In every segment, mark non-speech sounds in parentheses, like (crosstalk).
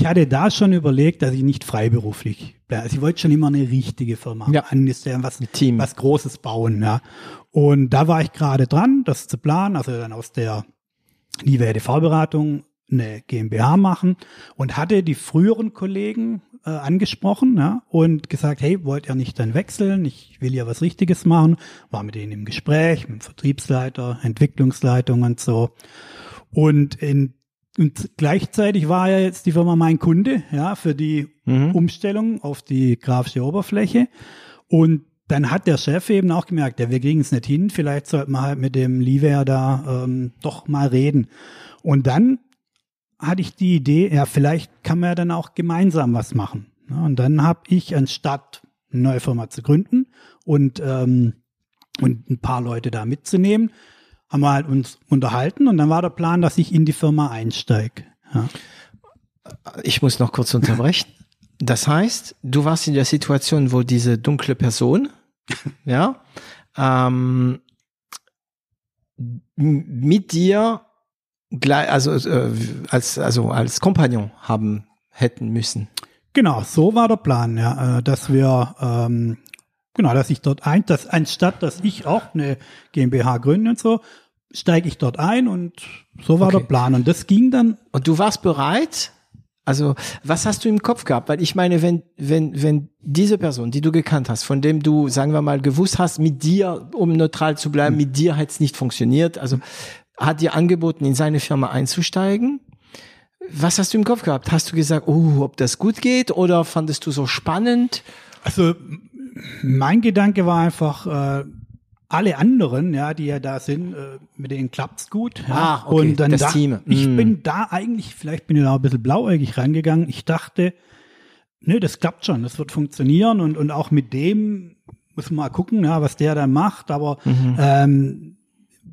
Ich hatte da schon überlegt, dass ich nicht freiberuflich bleibe. Also ich wollte schon immer eine richtige Firma Ja. anstellen, was, Team. was Großes bauen. Ja. Und da war ich gerade dran, das zu planen, also dann aus der Liebe EDV-Beratung eine GmbH machen und hatte die früheren Kollegen äh, angesprochen ja, und gesagt, hey, wollt ihr nicht dann wechseln? Ich will ja was Richtiges machen. War mit denen im Gespräch, mit dem Vertriebsleiter, Entwicklungsleitung und so. Und in und gleichzeitig war ja jetzt die Firma mein Kunde, ja, für die Umstellung auf die grafische Oberfläche. Und dann hat der Chef eben auch gemerkt, ja, wir kriegen es nicht hin, vielleicht sollten wir halt mit dem Liver da ähm, doch mal reden. Und dann hatte ich die Idee, ja, vielleicht kann man ja dann auch gemeinsam was machen. Ja, und dann habe ich, anstatt eine neue Firma zu gründen und, ähm, und ein paar Leute da mitzunehmen, haben wir halt uns unterhalten und dann war der Plan, dass ich in die Firma einsteige. Ja. Ich muss noch kurz unterbrechen. Das heißt, du warst in der Situation, wo diese dunkle Person, (laughs) ja, ähm, mit dir gleich, also äh, als also als Kompagnon haben hätten müssen. Genau, so war der Plan, ja, äh, dass wir, ähm, genau, dass ich dort ein, dass anstatt, dass ich auch eine GmbH gründe und so, steige ich dort ein und so war Okay. der Plan. Und das ging dann Und du warst bereit? Also, was hast du im Kopf gehabt? Weil ich meine, wenn, wenn, wenn diese Person, die du gekannt hast, von dem du, sagen wir mal, gewusst hast, mit dir, um neutral zu bleiben, mit dir hat es nicht funktioniert, also hat dir angeboten, in seine Firma einzusteigen. Was hast du im Kopf gehabt? Hast du gesagt, oh, ob das gut geht oder fandest du so spannend? Also mein Gedanke war einfach, äh, alle anderen, ja, die ja da sind, äh, mit denen klappt's gut. Ja. Ah, okay, und dann das da, Team. Ich Mm. bin da eigentlich, vielleicht bin ich da ein bisschen blauäugig rangegangen. Ich dachte, ne, das klappt schon, das wird funktionieren und, und auch mit dem muss man mal gucken, ja, was der dann macht. Aber Mhm. ähm,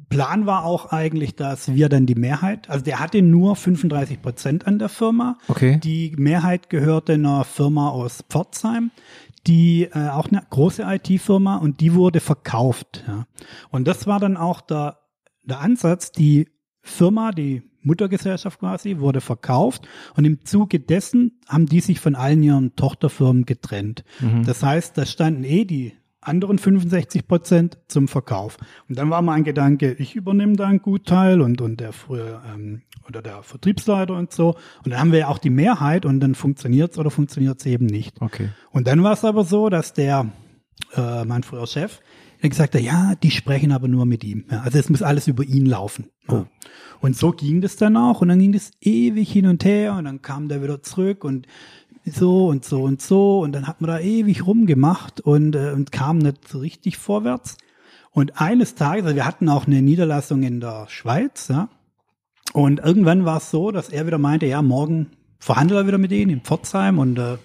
Plan war auch eigentlich, dass wir dann die Mehrheit, also der hatte nur 35 Prozent an der Firma. Okay. Die Mehrheit gehörte einer Firma aus Pforzheim, die äh, auch eine große IT-Firma und die wurde verkauft. Ja. Und das war dann auch der, der Ansatz, die Firma, die Muttergesellschaft quasi, wurde verkauft und im Zuge dessen haben die sich von allen ihren Tochterfirmen getrennt. Das heißt, da standen eh die anderen 65 Prozent zum Verkauf. Und dann war mein Gedanke, ich übernehme da einen Gutteil und, und der früher ähm, oder der Vertriebsleiter und so. Und dann haben wir ja auch die Mehrheit und dann funktioniert's oder funktioniert's eben nicht. Okay. Und dann war es aber so, dass der, äh, mein früherer Chef, der gesagt hat, ja, die sprechen aber nur mit ihm. Ja, also es muss alles über ihn laufen. Ja. Und so ging das dann auch und dann ging das ewig hin und her und dann kam der wieder zurück und so und so und so und dann hat man da ewig rumgemacht und, äh, und kam nicht so richtig vorwärts. Und eines Tages, also wir hatten auch eine Niederlassung in der Schweiz, ja, und irgendwann war es so, dass er wieder meinte, ja, morgen verhandelt er wieder mit ihnen in Pforzheim und äh,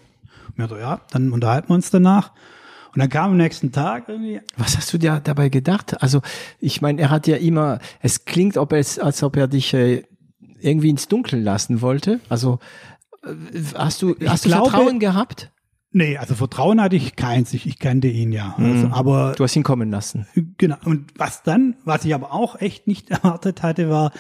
so, ja, dann unterhalten wir uns danach. Und dann kam am nächsten Tag irgendwie, Was hast du dir dabei gedacht? Also, ich meine, er hat ja immer, es klingt, ob es, als ob er dich äh, irgendwie ins Dunkel lassen wollte. Also, hast du, hast du glaube- Vertrauen gehabt? nee, also Vertrauen hatte ich keins, ich, ich kannte ihn ja. Also, aber Du hast ihn kommen lassen. Genau. Und was dann, was ich aber auch echt nicht (laughs) erwartet hatte, war,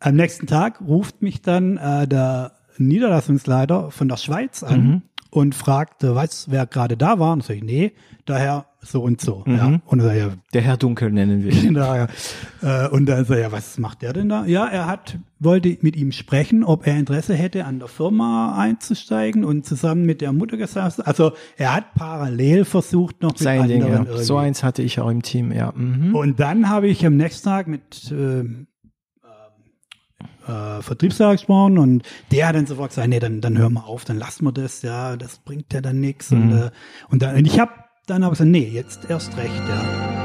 am nächsten Tag ruft mich dann äh, der Niederlassungsleiter von der Schweiz an und fragt, äh, weißt du, wer gerade da war? Und sag ich, nee, daher so und so. Ja. Und ich, ja, Der Herr Dunkel nennen wir ihn. (laughs) Genau, ja. Äh, Und dann so, ja, was macht der denn da? Ja, er hat, wollte mit ihm sprechen, ob er Interesse hätte, an der Firma einzusteigen und zusammen mit der Muttergesellschaft. Also er hat parallel versucht, noch mit Sein Ding, anderen ja. irgendwie. So eins hatte ich auch im Team, ja. Mhm. Und dann habe ich am nächsten Tag mit ähm, äh, Vertriebsleiter gesprochen und der hat dann sofort gesagt, nee, dann, dann hören wir auf, dann lassen wir das, ja, das bringt ja dann nichts. Und, äh, und, dann, und ich habe dann aber gesagt, nee, jetzt erst recht, ja.